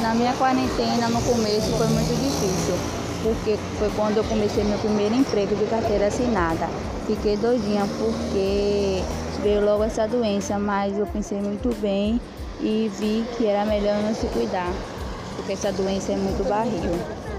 Na minha quarentena, no começo, foi muito difícil, porque foi quando eu comecei meu primeiro emprego de carteira assinada. Fiquei doidinha porque veio logo essa doença, mas eu pensei muito bem e vi que era melhor não se cuidar, porque essa doença é muito barril.